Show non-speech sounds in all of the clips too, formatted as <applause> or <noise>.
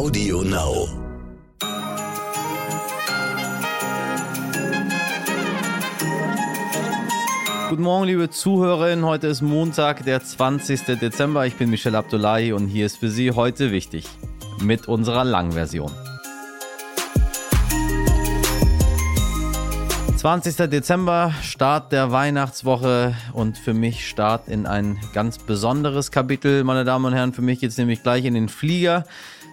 Audio Now. Guten Morgen, liebe Zuhörerinnen. Heute ist Montag, der 20. Dezember. Ich bin Michel Abdullahi und hier ist für Sie heute wichtig mit unserer Langversion. 20. Dezember, Start der Weihnachtswoche und für mich Start in ein ganz besonderes Kapitel, meine Damen und Herren. Für mich geht es nämlich gleich in den Flieger.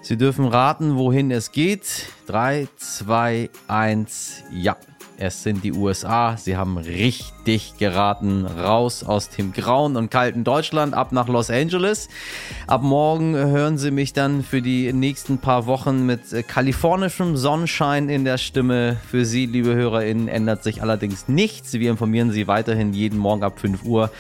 Sie dürfen raten, wohin es geht. 3, 2, 1, ja. Es sind die USA. Sie haben richtig geraten. Raus aus dem grauen und kalten Deutschland ab nach Los Angeles. Ab morgen hören Sie mich dann für die nächsten paar Wochen mit kalifornischem Sonnenschein in der Stimme. Für Sie, liebe HörerInnen, ändert sich allerdings nichts. Wir informieren Sie weiterhin jeden Morgen ab 5 Uhr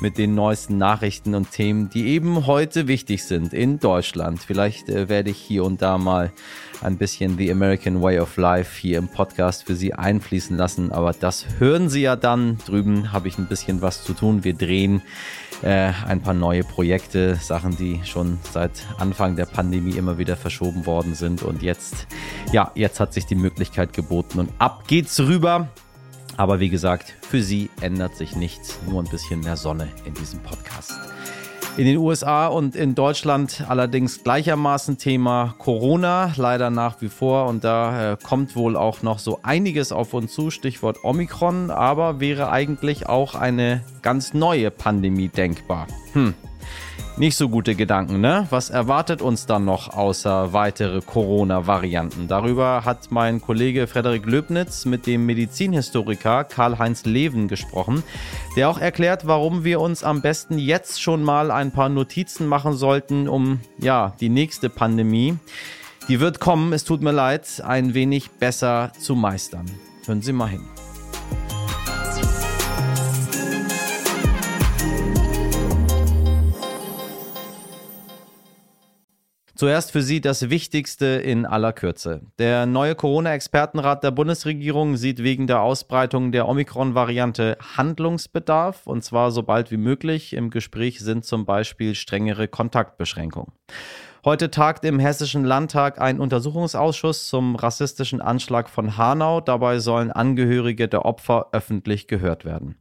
mit den neuesten Nachrichten und Themen, die eben heute wichtig sind in Deutschland. Vielleicht äh, werde ich hier und da mal ein bisschen The American Way of Life hier im Podcast für Sie einfließen lassen. Aber das hören Sie ja dann. Drüben habe ich ein bisschen was zu tun. Wir drehen äh, ein paar neue Projekte, Sachen, die schon seit Anfang der Pandemie immer wieder verschoben worden sind. Und jetzt, ja, jetzt hat sich die Möglichkeit geboten und ab geht's rüber. Aber wie gesagt, für Sie ändert sich nichts, nur ein bisschen mehr Sonne in diesem Podcast. In den USA und in Deutschland allerdings gleichermaßen Thema Corona, leider nach wie vor. Und da äh, kommt wohl auch noch so einiges auf uns zu, Stichwort Omikron, aber wäre eigentlich auch eine ganz neue Pandemie denkbar. Hm, nicht so gute Gedanken, ne? Was erwartet uns dann noch außer weitere Corona-Varianten? Darüber hat mein Kollege Frederik Löbnitz mit dem Medizinhistoriker Karl-Heinz Leven gesprochen, der auch erklärt, warum wir uns am besten jetzt schon mal ein paar Notizen machen sollten, um ja, die nächste Pandemie, die wird kommen, es tut mir leid, ein wenig besser zu meistern. Hören Sie mal hin. Zuerst für Sie das Wichtigste in aller Kürze. Der neue Corona-Expertenrat der Bundesregierung sieht wegen der Ausbreitung der Omikron-Variante Handlungsbedarf, und zwar so bald wie möglich. Im Gespräch sind zum Beispiel strengere Kontaktbeschränkungen. Heute tagt im Hessischen Landtag ein Untersuchungsausschuss zum rassistischen Anschlag von Hanau. Dabei sollen Angehörige der Opfer öffentlich gehört werden.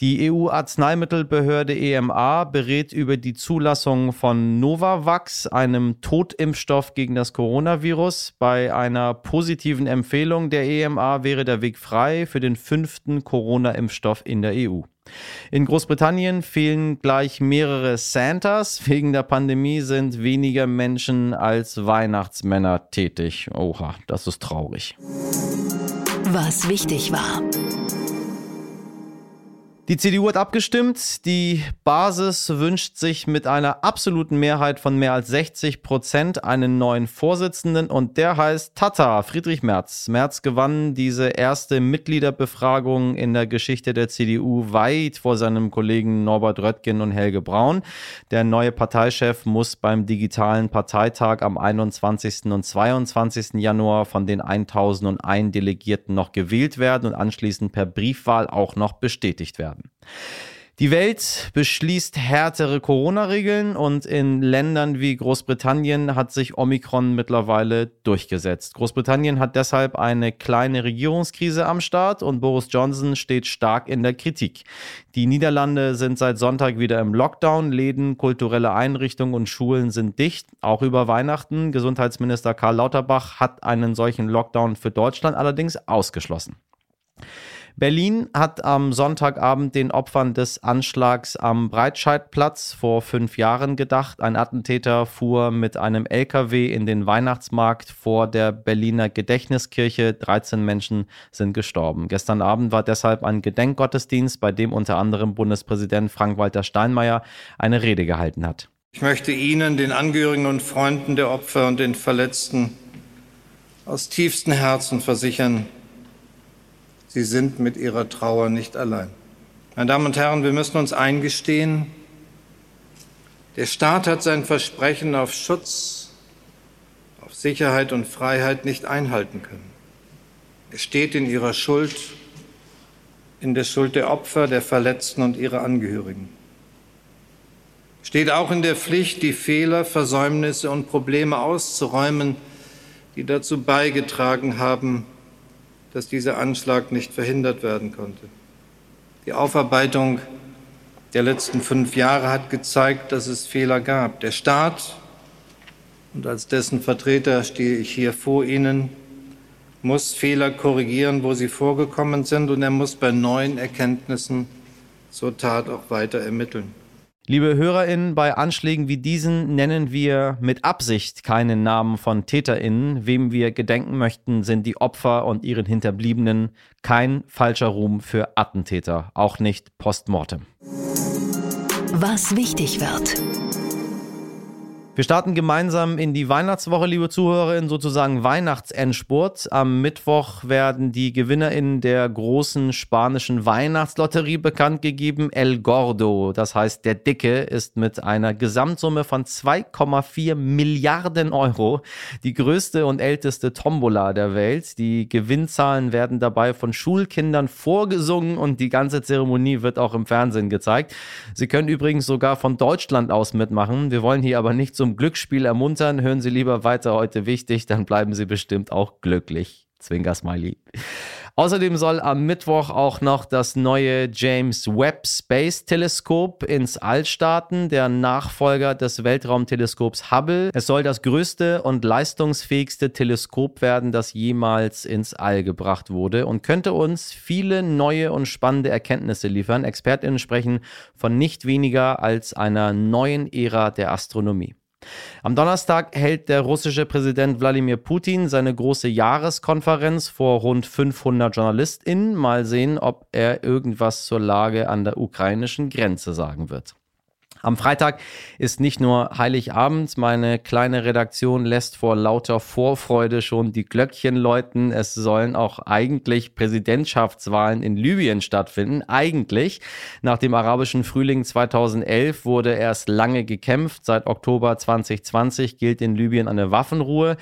Die EU-Arzneimittelbehörde EMA berät über die Zulassung von Novavax, einem Totimpfstoff gegen das Coronavirus. Bei einer positiven Empfehlung der EMA wäre der Weg frei für den fünften Corona-Impfstoff in der EU. In Großbritannien fehlen gleich mehrere Santas. Wegen der Pandemie sind weniger Menschen als Weihnachtsmänner tätig. Oha, das ist traurig. Was wichtig war. Die CDU hat abgestimmt. Die Basis wünscht sich mit einer absoluten Mehrheit von mehr als 60 Prozent einen neuen Vorsitzenden und der heißt Tata, Friedrich Merz. Merz gewann diese erste Mitgliederbefragung in der Geschichte der CDU weit vor seinem Kollegen Norbert Röttgen und Helge Braun. Der neue Parteichef muss beim digitalen Parteitag am 21. und 22. Januar von den 1001 Delegierten noch gewählt werden und anschließend per Briefwahl auch noch bestätigt werden werden. Die Welt beschließt härtere Corona-Regeln und in Ländern wie Großbritannien hat sich Omikron mittlerweile durchgesetzt. Großbritannien hat deshalb eine kleine Regierungskrise am Start und Boris Johnson steht stark in der Kritik. Die Niederlande sind seit Sonntag wieder im Lockdown. Läden, kulturelle Einrichtungen und Schulen sind dicht, auch über Weihnachten. Gesundheitsminister Karl Lauterbach hat einen solchen Lockdown für Deutschland allerdings ausgeschlossen. Berlin hat am Sonntagabend den Opfern des Anschlags am Breitscheidplatz vor fünf Jahren gedacht. Ein Attentäter fuhr mit einem LKW in den Weihnachtsmarkt vor der Berliner Gedächtniskirche. 13 Menschen sind gestorben. Gestern Abend war deshalb ein Gedenkgottesdienst, bei dem unter anderem Bundespräsident Frank-Walter Steinmeier eine Rede gehalten hat. Ich möchte Ihnen, den Angehörigen und Freunden der Opfer und den Verletzten aus tiefstem Herzen versichern, Sie sind mit Ihrer Trauer nicht allein. Meine Damen und Herren, wir müssen uns eingestehen, der Staat hat sein Versprechen auf Schutz, auf Sicherheit und Freiheit nicht einhalten können. Es steht in ihrer Schuld, in der Schuld der Opfer, der Verletzten und ihrer Angehörigen. steht auch in der Pflicht, die Fehler, Versäumnisse und Probleme auszuräumen, die dazu beigetragen haben, dass dieser Anschlag nicht verhindert werden konnte. Die Aufarbeitung der letzten fünf Jahre hat gezeigt, dass es Fehler gab. Der Staat, und als dessen Vertreter stehe ich hier vor Ihnen, muss Fehler korrigieren, wo sie vorgekommen sind, und er muss bei neuen Erkenntnissen zur Tat auch weiter ermitteln. Liebe HörerInnen, bei Anschlägen wie diesen nennen wir mit Absicht keinen Namen von TäterInnen. Wem wir gedenken möchten, sind die Opfer und ihren Hinterbliebenen. Kein falscher Ruhm für Attentäter, auch nicht postmortem. Was wichtig wird. Wir starten gemeinsam in die Weihnachtswoche, liebe Zuhörerinnen, sozusagen Weihnachtsendspurt. Am Mittwoch werden die GewinnerInnen der großen spanischen Weihnachtslotterie bekannt gegeben. El Gordo, das heißt der Dicke, ist mit einer Gesamtsumme von 2,4 Milliarden Euro die größte und älteste Tombola der Welt. Die Gewinnzahlen werden dabei von Schulkindern vorgesungen und die ganze Zeremonie wird auch im Fernsehen gezeigt. Sie können übrigens sogar von Deutschland aus mitmachen. Wir wollen hier aber nicht so zum Glücksspiel ermuntern. Hören Sie lieber weiter heute wichtig, dann bleiben Sie bestimmt auch glücklich. Zwinker Smiley. Außerdem soll am Mittwoch auch noch das neue James Webb Space Teleskop ins All starten, der Nachfolger des Weltraumteleskops Hubble. Es soll das größte und leistungsfähigste Teleskop werden, das jemals ins All gebracht wurde und könnte uns viele neue und spannende Erkenntnisse liefern. Expertinnen sprechen von nicht weniger als einer neuen Ära der Astronomie. Am Donnerstag hält der russische Präsident Wladimir Putin seine große Jahreskonferenz vor rund 500 JournalistInnen. Mal sehen, ob er irgendwas zur Lage an der ukrainischen Grenze sagen wird. Am Freitag ist nicht nur Heiligabend, meine kleine Redaktion lässt vor lauter Vorfreude schon die Glöckchen läuten. Es sollen auch eigentlich Präsidentschaftswahlen in Libyen stattfinden. Eigentlich. Nach dem arabischen Frühling 2011 wurde erst lange gekämpft. Seit Oktober 2020 gilt in Libyen eine Waffenruhe.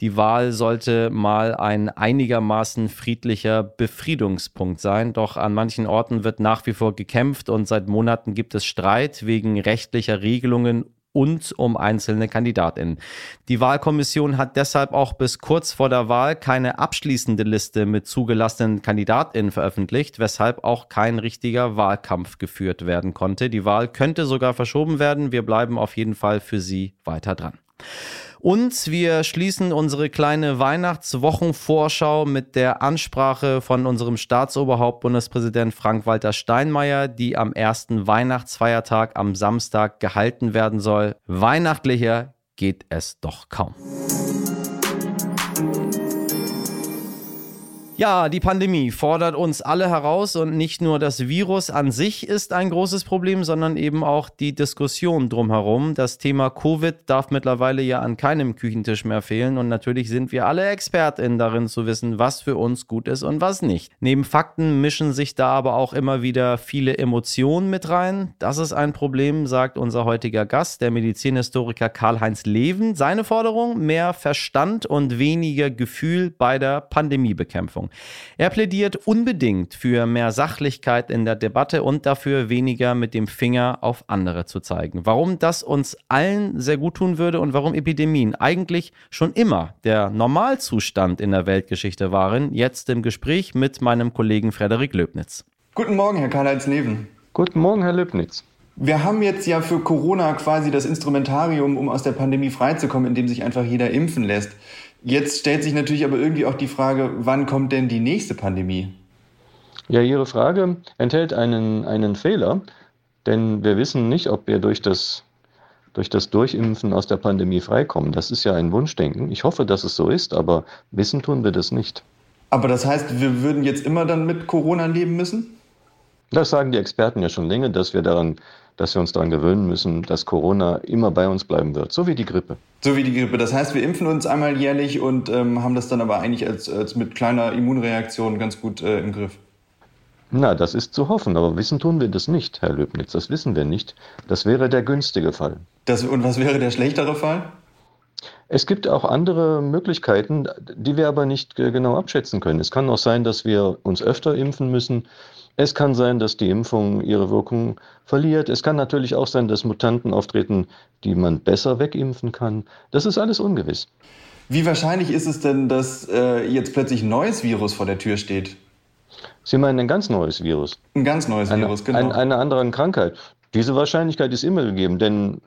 Die Wahl sollte mal ein einigermaßen friedlicher Befriedungspunkt sein. Doch an manchen Orten wird nach wie vor gekämpft und seit Monaten gibt es Streit wegen rechtlicher Regelungen und um einzelne Kandidatinnen. Die Wahlkommission hat deshalb auch bis kurz vor der Wahl keine abschließende Liste mit zugelassenen Kandidatinnen veröffentlicht, weshalb auch kein richtiger Wahlkampf geführt werden konnte. Die Wahl könnte sogar verschoben werden. Wir bleiben auf jeden Fall für Sie weiter dran. Und wir schließen unsere kleine Weihnachtswochenvorschau mit der Ansprache von unserem Staatsoberhaupt Bundespräsident Frank-Walter Steinmeier, die am ersten Weihnachtsfeiertag am Samstag gehalten werden soll. Weihnachtlicher geht es doch kaum. Ja, die Pandemie fordert uns alle heraus und nicht nur das Virus an sich ist ein großes Problem, sondern eben auch die Diskussion drumherum. Das Thema Covid darf mittlerweile ja an keinem Küchentisch mehr fehlen und natürlich sind wir alle ExpertInnen darin zu wissen, was für uns gut ist und was nicht. Neben Fakten mischen sich da aber auch immer wieder viele Emotionen mit rein. Das ist ein Problem, sagt unser heutiger Gast, der Medizinhistoriker Karl-Heinz Leven. Seine Forderung, mehr Verstand und weniger Gefühl bei der Pandemiebekämpfung. Er plädiert unbedingt für mehr Sachlichkeit in der Debatte und dafür weniger mit dem Finger auf andere zu zeigen. Warum das uns allen sehr gut tun würde und warum Epidemien eigentlich schon immer der Normalzustand in der Weltgeschichte waren, jetzt im Gespräch mit meinem Kollegen Frederik Löbnitz. Guten Morgen, Herr Karl-Heinz Leven. Guten Morgen, Herr Löbnitz. Wir haben jetzt ja für Corona quasi das Instrumentarium, um aus der Pandemie freizukommen, indem sich einfach jeder impfen lässt. Jetzt stellt sich natürlich aber irgendwie auch die Frage, wann kommt denn die nächste Pandemie? Ja, Ihre Frage enthält einen, einen Fehler, denn wir wissen nicht, ob wir durch das, durch das Durchimpfen aus der Pandemie freikommen. Das ist ja ein Wunschdenken. Ich hoffe, dass es so ist, aber wissen tun wir das nicht. Aber das heißt, wir würden jetzt immer dann mit Corona leben müssen? Das sagen die Experten ja schon länger, dass wir daran dass wir uns daran gewöhnen müssen, dass Corona immer bei uns bleiben wird, so wie die Grippe. So wie die Grippe. Das heißt, wir impfen uns einmal jährlich und ähm, haben das dann aber eigentlich als, als mit kleiner Immunreaktion ganz gut äh, im Griff. Na, das ist zu hoffen, aber wissen tun wir das nicht, Herr Löbnitz. Das wissen wir nicht. Das wäre der günstige Fall. Das, und was wäre der schlechtere Fall? Es gibt auch andere Möglichkeiten, die wir aber nicht genau abschätzen können. Es kann auch sein, dass wir uns öfter impfen müssen, Es kann sein, dass die Impfung ihre Wirkung verliert. Es kann natürlich auch sein, dass Mutanten auftreten, die man besser wegimpfen kann. Das ist alles ungewiss. Wie wahrscheinlich ist es denn, dass äh, jetzt plötzlich ein neues Virus vor der Tür steht? Sie meinen ein ganz neues Virus? Ein ganz neues eine, Virus, genau. Ein, eine andere Krankheit. Diese Wahrscheinlichkeit ist immer gegeben, denn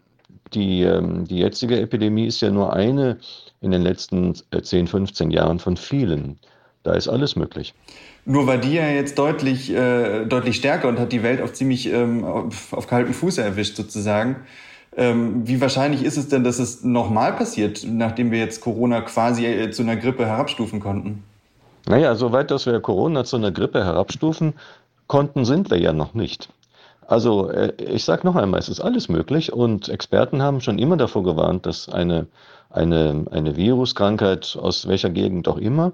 die, ähm, die jetzige Epidemie ist ja nur eine in den letzten 10, äh, 15 Jahren von vielen. Da ist alles möglich. Nur war die ja jetzt deutlich, äh, deutlich stärker und hat die Welt auf ziemlich ähm, auf, auf kalten Fuß erwischt sozusagen. Ähm, wie wahrscheinlich ist es denn, dass es nochmal passiert, nachdem wir jetzt Corona quasi äh, zu einer Grippe herabstufen konnten? Naja, soweit, dass wir Corona zu einer Grippe herabstufen konnten, sind wir ja noch nicht. Also äh, ich sage noch einmal, es ist alles möglich und Experten haben schon immer davor gewarnt, dass eine, eine, eine Viruskrankheit aus welcher Gegend auch immer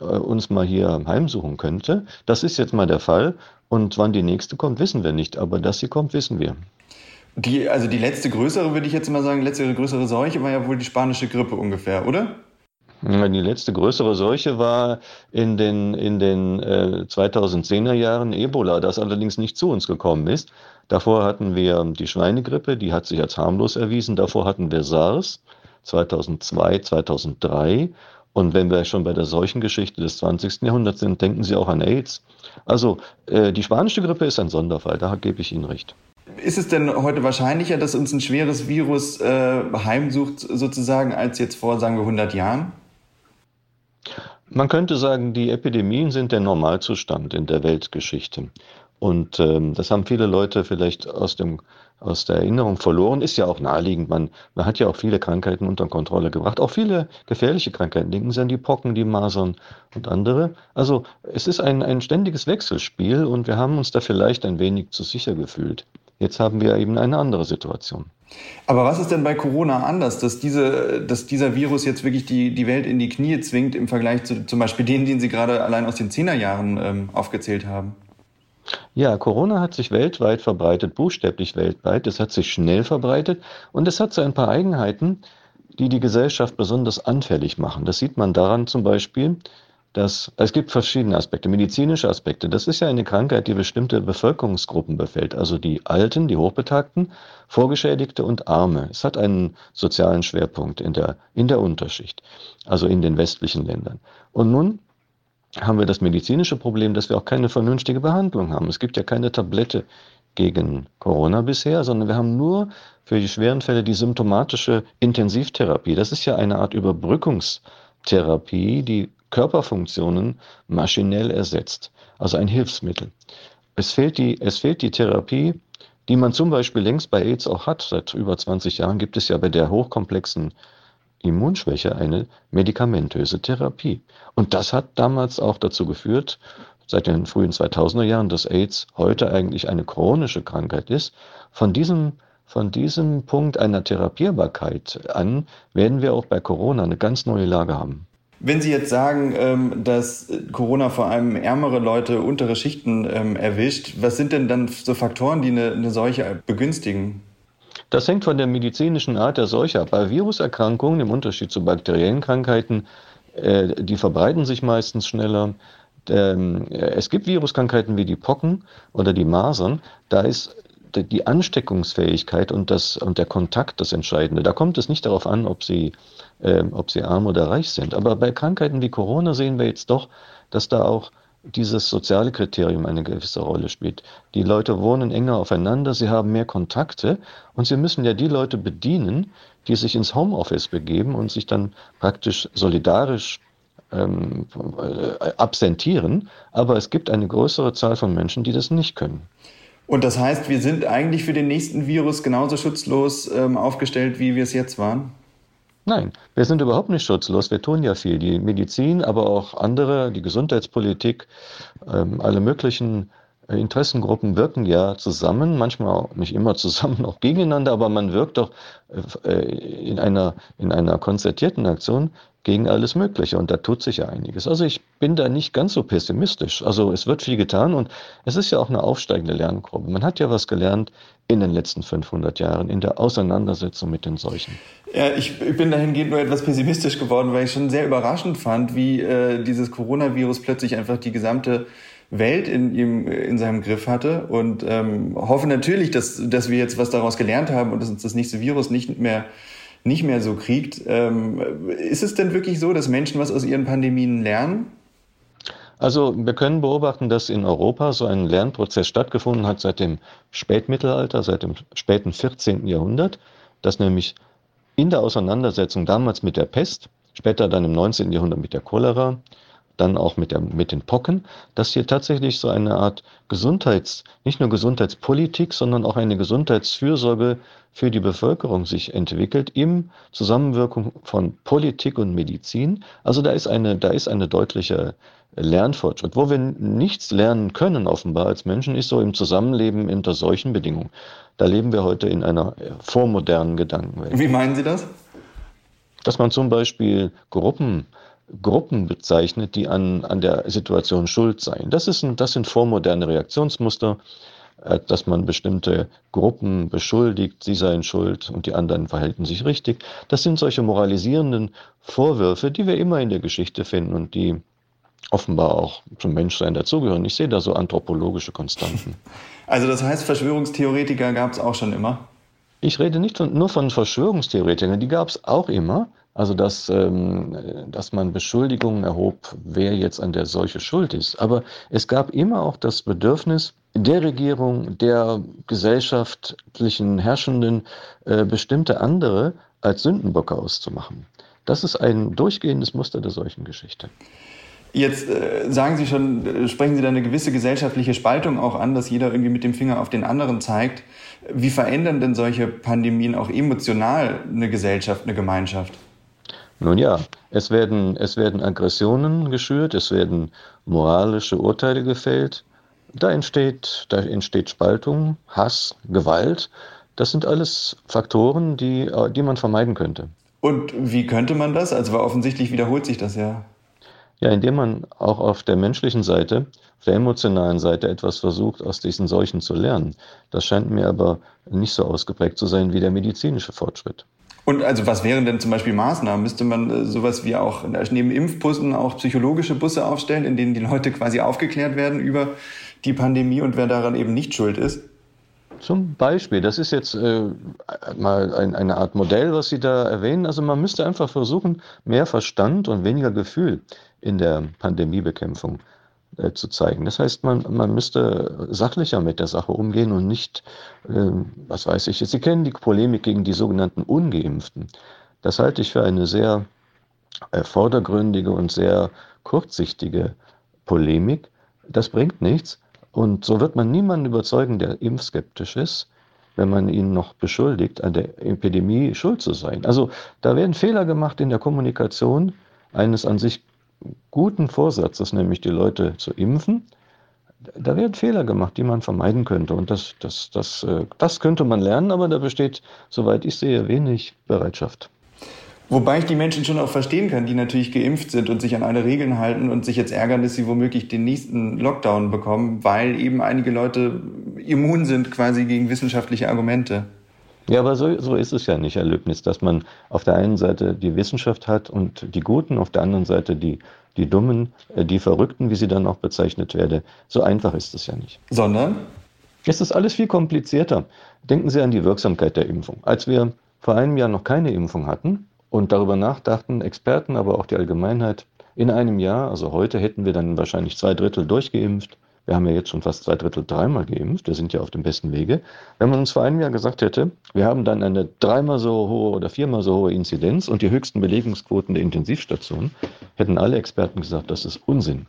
äh, uns mal hier heimsuchen könnte. Das ist jetzt mal der Fall und wann die nächste kommt, wissen wir nicht, aber dass sie kommt, wissen wir. Die, also die letzte größere, würde ich jetzt mal sagen, letzte größere Seuche war ja wohl die spanische Grippe ungefähr, oder? Die letzte größere Seuche war in den, in den äh, 2010er Jahren Ebola, das allerdings nicht zu uns gekommen ist. Davor hatten wir die Schweinegrippe, die hat sich als harmlos erwiesen. Davor hatten wir SARS 2002, 2003. Und wenn wir schon bei der Seuchengeschichte des 20. Jahrhunderts sind, denken Sie auch an AIDS. Also äh, die spanische Grippe ist ein Sonderfall, da gebe ich Ihnen recht. Ist es denn heute wahrscheinlicher, dass uns ein schweres Virus äh, heimsucht, sozusagen, als jetzt vor, sagen wir, 100 Jahren? Man könnte sagen, die Epidemien sind der Normalzustand in der Weltgeschichte. Und ähm, das haben viele Leute vielleicht aus, dem, aus der Erinnerung verloren. Ist ja auch naheliegend. Man, man hat ja auch viele Krankheiten unter Kontrolle gebracht. Auch viele gefährliche Krankheiten. Denken Sie an die Pocken, die Masern und andere. Also es ist ein, ein ständiges Wechselspiel und wir haben uns da vielleicht ein wenig zu sicher gefühlt. Jetzt haben wir eben eine andere Situation. Aber was ist denn bei Corona anders, dass, diese, dass dieser Virus jetzt wirklich die, die Welt in die Knie zwingt im Vergleich zu zum Beispiel denen, den Sie gerade allein aus den Zehnerjahren ähm, aufgezählt haben? Ja, Corona hat sich weltweit verbreitet, buchstäblich weltweit. Es hat sich schnell verbreitet und es hat so ein paar Eigenheiten, die die Gesellschaft besonders anfällig machen. Das sieht man daran zum Beispiel, dass es gibt verschiedene Aspekte, medizinische Aspekte. Das ist ja eine Krankheit, die bestimmte Bevölkerungsgruppen befällt, also die Alten, die Hochbetagten, Vorgeschädigte und Arme. Es hat einen sozialen Schwerpunkt in der, in der Unterschicht, also in den westlichen Ländern. Und nun haben wir das medizinische Problem, dass wir auch keine vernünftige Behandlung haben. Es gibt ja keine Tablette gegen Corona bisher, sondern wir haben nur für die schweren Fälle die symptomatische Intensivtherapie. Das ist ja eine Art Überbrückungstherapie, die Körperfunktionen maschinell ersetzt, also ein Hilfsmittel. Es fehlt die, es fehlt die Therapie, die man zum Beispiel längst bei AIDS auch hat. Seit über 20 Jahren gibt es ja bei der hochkomplexen Immunschwäche eine medikamentöse Therapie. Und das hat damals auch dazu geführt, seit den frühen 2000er Jahren, dass AIDS heute eigentlich eine chronische Krankheit ist. Von diesem, von diesem Punkt einer Therapierbarkeit an werden wir auch bei Corona eine ganz neue Lage haben. Wenn Sie jetzt sagen, ähm, dass Corona vor allem ärmere Leute, untere Schichten ähm, erwischt, was sind denn dann so Faktoren, die eine, eine Seuche begünstigen? Das hängt von der medizinischen Art der Seuche ab. Bei Viruserkrankungen, im Unterschied zu bakteriellen Krankheiten, äh, die verbreiten sich meistens schneller. Ähm, es gibt Viruskrankheiten wie die Pocken oder die Masern. Da ist die Ansteckungsfähigkeit und, das, und der Kontakt das Entscheidende. Da kommt es nicht darauf an, ob sie, äh, ob sie arm oder reich sind. Aber bei Krankheiten wie Corona sehen wir jetzt doch, dass da auch dieses soziale Kriterium eine gewisse Rolle spielt. Die Leute wohnen enger aufeinander, sie haben mehr Kontakte und sie müssen ja die Leute bedienen, die sich ins Homeoffice begeben und sich dann praktisch solidarisch ähm, äh, absentieren. Aber es gibt eine größere Zahl von Menschen, die das nicht können. Und das heißt, wir sind eigentlich für den nächsten Virus genauso schutzlos ähm, aufgestellt, wie wir es jetzt waren? Nein, wir sind überhaupt nicht schutzlos. Wir tun ja viel. Die Medizin, aber auch andere, die Gesundheitspolitik, ähm, alle möglichen äh, Interessengruppen wirken ja zusammen, manchmal nicht immer zusammen, <laughs> auch gegeneinander, aber man wirkt doch äh, in einer, in einer konzertierten Aktion gegen alles Mögliche und da tut sich ja einiges. Also ich bin da nicht ganz so pessimistisch. Also es wird viel getan und es ist ja auch eine aufsteigende Lernkurve. Man hat ja was gelernt in den letzten 500 Jahren in der Auseinandersetzung mit den Seuchen. Ja, ich bin dahingehend nur etwas pessimistisch geworden, weil ich schon sehr überraschend fand, wie äh, dieses Coronavirus plötzlich einfach die gesamte Welt in, ihm, in seinem Griff hatte und ähm, hoffe natürlich, dass, dass wir jetzt was daraus gelernt haben und dass uns das nächste Virus nicht mehr, nicht mehr so kriegt. Ähm, ist es denn wirklich so, dass Menschen was aus ihren Pandemien lernen? Also wir können beobachten, dass in Europa so ein Lernprozess stattgefunden hat seit dem Spätmittelalter, seit dem späten 14. Jahrhundert, dass nämlich in der Auseinandersetzung damals mit der Pest, später dann im 19. Jahrhundert mit der Cholera, dann auch mit, der, mit den Pocken, dass hier tatsächlich so eine Art Gesundheits, nicht nur Gesundheitspolitik, sondern auch eine Gesundheitsfürsorge für die Bevölkerung sich entwickelt im Zusammenwirkung von Politik und Medizin. Also da ist eine, da ist eine deutliche Lernfortschritt. Wo wir nichts lernen können, offenbar als Menschen, ist so im Zusammenleben unter solchen Bedingungen. Da leben wir heute in einer vormodernen Gedankenwelt. Wie meinen Sie das? Dass man zum Beispiel Gruppen Gruppen bezeichnet, die an, an der Situation schuld seien. Das, ist ein, das sind vormoderne Reaktionsmuster, äh, dass man bestimmte Gruppen beschuldigt, sie seien schuld und die anderen verhalten sich richtig. Das sind solche moralisierenden Vorwürfe, die wir immer in der Geschichte finden und die offenbar auch zum Menschsein dazugehören. Ich sehe da so anthropologische Konstanten. <laughs> Also das heißt, Verschwörungstheoretiker gab es auch schon immer? Ich rede nicht von, nur von Verschwörungstheoretikern, die gab es auch immer. Also, dass, ähm, dass man Beschuldigungen erhob, wer jetzt an der Seuche schuld ist. Aber es gab immer auch das Bedürfnis der Regierung, der gesellschaftlichen Herrschenden, äh, bestimmte andere als Sündenböcke auszumachen. Das ist ein durchgehendes Muster der Seuchengeschichte. Jetzt äh, sagen Sie schon, äh, sprechen Sie da eine gewisse gesellschaftliche Spaltung auch an, dass jeder irgendwie mit dem Finger auf den anderen zeigt. Wie verändern denn solche Pandemien auch emotional eine Gesellschaft, eine Gemeinschaft? Nun ja, es werden, es werden Aggressionen geschürt, es werden moralische Urteile gefällt. Da entsteht, da entsteht Spaltung, Hass, Gewalt. Das sind alles Faktoren, die, die man vermeiden könnte. Und wie könnte man das? Also offensichtlich wiederholt sich das ja. Ja, indem man auch auf der menschlichen Seite, auf der emotionalen Seite etwas versucht, aus diesen Seuchen zu lernen. Das scheint mir aber nicht so ausgeprägt zu sein wie der medizinische Fortschritt. Und also was wären denn zum Beispiel Maßnahmen? Müsste man äh, sowas wie auch neben Impfbussen auch psychologische Busse aufstellen, in denen die Leute quasi aufgeklärt werden über die Pandemie und wer daran eben nicht schuld ist? Zum Beispiel, das ist jetzt äh, mal ein, eine Art Modell, was Sie da erwähnen. Also man müsste einfach versuchen, mehr Verstand und weniger Gefühl in der Pandemiebekämpfung äh, zu zeigen. Das heißt, man, man müsste sachlicher mit der Sache umgehen und nicht, äh, was weiß ich, Sie kennen die Polemik gegen die sogenannten Ungeimpften. Das halte ich für eine sehr äh, vordergründige und sehr kurzsichtige Polemik. Das bringt nichts. Und so wird man niemanden überzeugen, der impfskeptisch ist, wenn man ihn noch beschuldigt, an der Epidemie schuld zu sein. Also da werden Fehler gemacht in der Kommunikation eines an sich guten Vorsatzes, nämlich die Leute zu impfen, da werden Fehler gemacht, die man vermeiden könnte. Und das, das, das, äh, das könnte man lernen, aber da besteht, soweit ich sehe, wenig Bereitschaft. Wobei ich die Menschen schon auch verstehen kann, die natürlich geimpft sind und sich an alle Regeln halten und sich jetzt ärgern, dass sie womöglich den nächsten Lockdown bekommen, weil eben einige Leute immun sind quasi gegen wissenschaftliche Argumente. Ja, aber so, so ist es ja nicht, Herr Löbnitz, dass man auf der einen Seite die Wissenschaft hat und die Guten, auf der anderen Seite die, die Dummen, äh, die Verrückten, wie sie dann auch bezeichnet werden. So einfach ist es ja nicht. Sondern? Es ist alles viel komplizierter. Denken Sie an die Wirksamkeit der Impfung. Als wir vor einem Jahr noch keine Impfung hatten und darüber nachdachten, Experten, aber auch die Allgemeinheit, in einem Jahr, also heute, hätten wir dann wahrscheinlich zwei Drittel durchgeimpft wir haben ja jetzt schon fast zwei Drittel dreimal geimpft. Wir sind ja auf dem besten Wege. Wenn man uns vor einem Jahr gesagt hätte, wir haben dann eine dreimal so hohe oder viermal so hohe Inzidenz und die höchsten Belegungsquoten der Intensivstationen, hätten alle Experten gesagt, das ist Unsinn.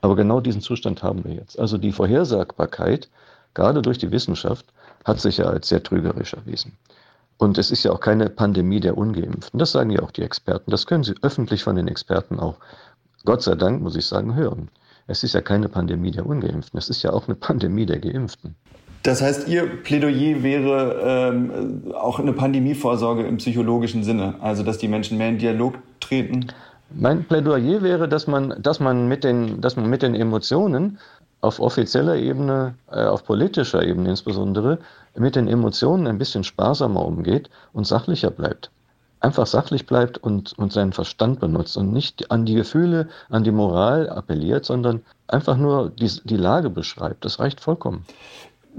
Aber genau diesen Zustand haben wir jetzt. Also die Vorhersagbarkeit, gerade durch die Wissenschaft, hat sich ja als sehr trügerisch erwiesen. Und es ist ja auch keine Pandemie der Ungeimpften. Das sagen ja auch die Experten. Das können Sie öffentlich von den Experten auch, Gott sei Dank, muss ich sagen, hören. Es ist ja keine Pandemie der Ungeimpften, es ist ja auch eine Pandemie der Geimpften. Das heißt, Ihr Plädoyer wäre ähm, auch eine Pandemievorsorge im psychologischen Sinne, also dass die Menschen mehr in Dialog treten? Mein Plädoyer wäre, dass man, dass man, mit, den, dass man mit den Emotionen auf offizieller Ebene, äh, auf politischer Ebene insbesondere, mit den Emotionen ein bisschen sparsamer umgeht und sachlicher bleibt einfach sachlich bleibt und, und seinen Verstand benutzt und nicht an die Gefühle, an die Moral appelliert, sondern einfach nur die, die Lage beschreibt. Das reicht vollkommen.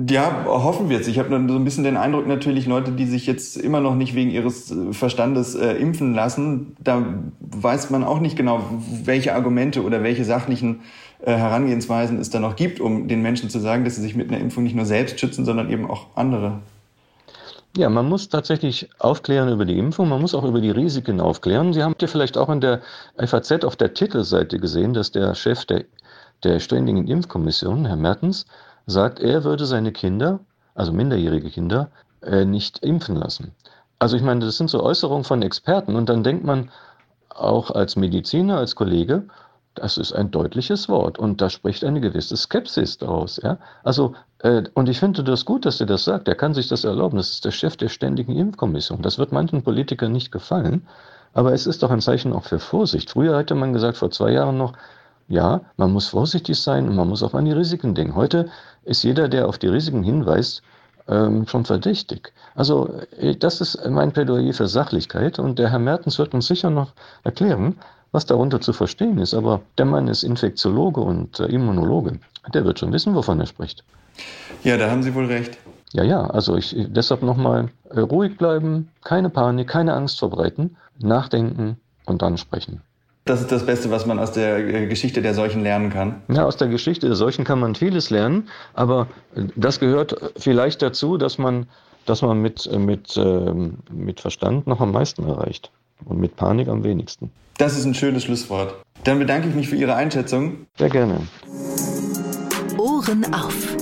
Ja, hoffen wir es. Ich habe so ein bisschen den Eindruck, natürlich Leute, die sich jetzt immer noch nicht wegen ihres äh, Verstandes äh, impfen lassen, da weiß man auch nicht genau, welche Argumente oder welche sachlichen äh, Herangehensweisen es da noch gibt, um den Menschen zu sagen, dass sie sich mit einer Impfung nicht nur selbst schützen, sondern eben auch andere. Ja, man muss tatsächlich aufklären über die Impfung, man muss auch über die Risiken aufklären. Sie haben ja vielleicht auch in der FAZ auf der Titelseite gesehen, dass der Chef der, der Ständigen Impfkommission, Herr Mertens, sagt, er würde seine Kinder, also minderjährige Kinder, äh, nicht impfen lassen. Also ich meine, das sind so Äußerungen von Experten und dann denkt man auch als Mediziner, als Kollege, das ist ein deutliches Wort und da spricht eine gewisse Skepsis daraus. Ja? Also, und ich finde das gut, dass er das sagt. Er kann sich das erlauben. Das ist der Chef der Ständigen Impfkommission. Das wird manchen Politikern nicht gefallen, aber es ist doch ein Zeichen auch für Vorsicht. Früher hätte man gesagt, vor zwei Jahren noch, ja, man muss vorsichtig sein und man muss auch an die Risiken denken. Heute ist jeder, der auf die Risiken hinweist, ähm, schon verdächtig. Also äh, das ist mein Plädoyer für Sachlichkeit und der Herr Mertens wird uns sicher noch erklären, was darunter zu verstehen ist. Aber der Mann ist Infektiologe und äh, Immunologe. Der wird schon wissen, wovon er spricht. Ja, da haben Sie wohl recht. Ja, ja, also ich deshalb nochmal äh, ruhig bleiben, keine Panik, keine Angst verbreiten, nachdenken und dann sprechen. Das ist das Beste, was man aus der äh, Geschichte der Seuchen lernen kann. Ja, aus der Geschichte der Seuchen kann man vieles lernen, aber äh, das gehört vielleicht dazu, dass man, dass man mit, mit, ähm, mit Verstand noch am meisten erreicht und mit Panik am wenigsten. Das ist ein schönes Schlusswort. Dann bedanke ich mich für Ihre Einschätzung. Sehr gerne. Ohren auf.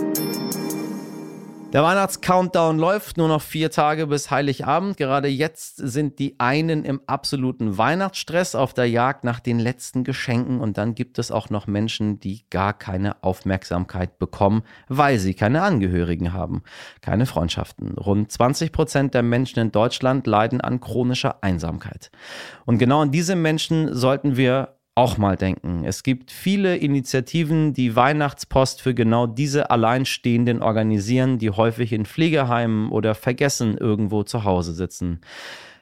Der Weihnachtscountdown läuft nur noch vier Tage bis Heiligabend. Gerade jetzt sind die einen im absoluten Weihnachtsstress auf der Jagd nach den letzten Geschenken und dann gibt es auch noch Menschen, die gar keine Aufmerksamkeit bekommen, weil sie keine Angehörigen haben, keine Freundschaften. Rund 20 Prozent der Menschen in Deutschland leiden an chronischer Einsamkeit. Und genau an diese Menschen sollten wir auch mal denken. Es gibt viele Initiativen, die Weihnachtspost für genau diese Alleinstehenden organisieren, die häufig in Pflegeheimen oder vergessen irgendwo zu Hause sitzen.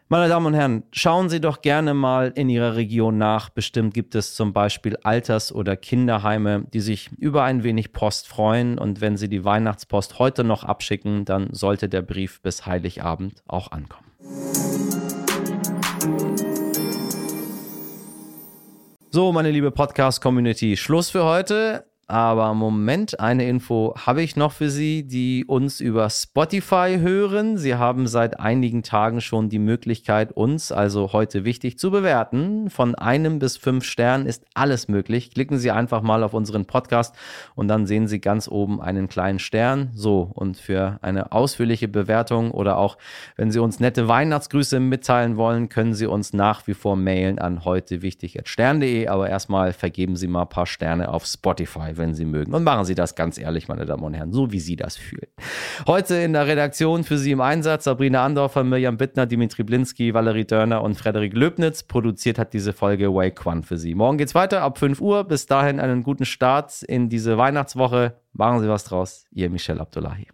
Meine Damen und Herren, schauen Sie doch gerne mal in Ihrer Region nach. Bestimmt gibt es zum Beispiel Alters- oder Kinderheime, die sich über ein wenig Post freuen. Und wenn Sie die Weihnachtspost heute noch abschicken, dann sollte der Brief bis Heiligabend auch ankommen. So, meine liebe Podcast-Community, Schluss für heute. Aber Moment, eine Info habe ich noch für Sie, die uns über Spotify hören. Sie haben seit einigen Tagen schon die Möglichkeit, uns, also heute wichtig, zu bewerten. Von einem bis fünf Sternen ist alles möglich. Klicken Sie einfach mal auf unseren Podcast und dann sehen Sie ganz oben einen kleinen Stern. So, und für eine ausführliche Bewertung oder auch, wenn Sie uns nette Weihnachtsgrüße mitteilen wollen, können Sie uns nach wie vor mailen an heute wichtig. Aber erstmal vergeben Sie mal ein paar Sterne auf Spotify wenn Sie mögen. Und machen Sie das ganz ehrlich, meine Damen und Herren, so wie Sie das fühlen. Heute in der Redaktion für Sie im Einsatz Sabrina Andorfer, Mirjam Bittner, Dimitri Blinski, Valerie Dörner und Frederik Löbnitz. Produziert hat diese Folge Wake Quan für Sie. Morgen geht's weiter ab 5 Uhr. Bis dahin einen guten Start in diese Weihnachtswoche. Machen Sie was draus. Ihr Michel Abdullahi.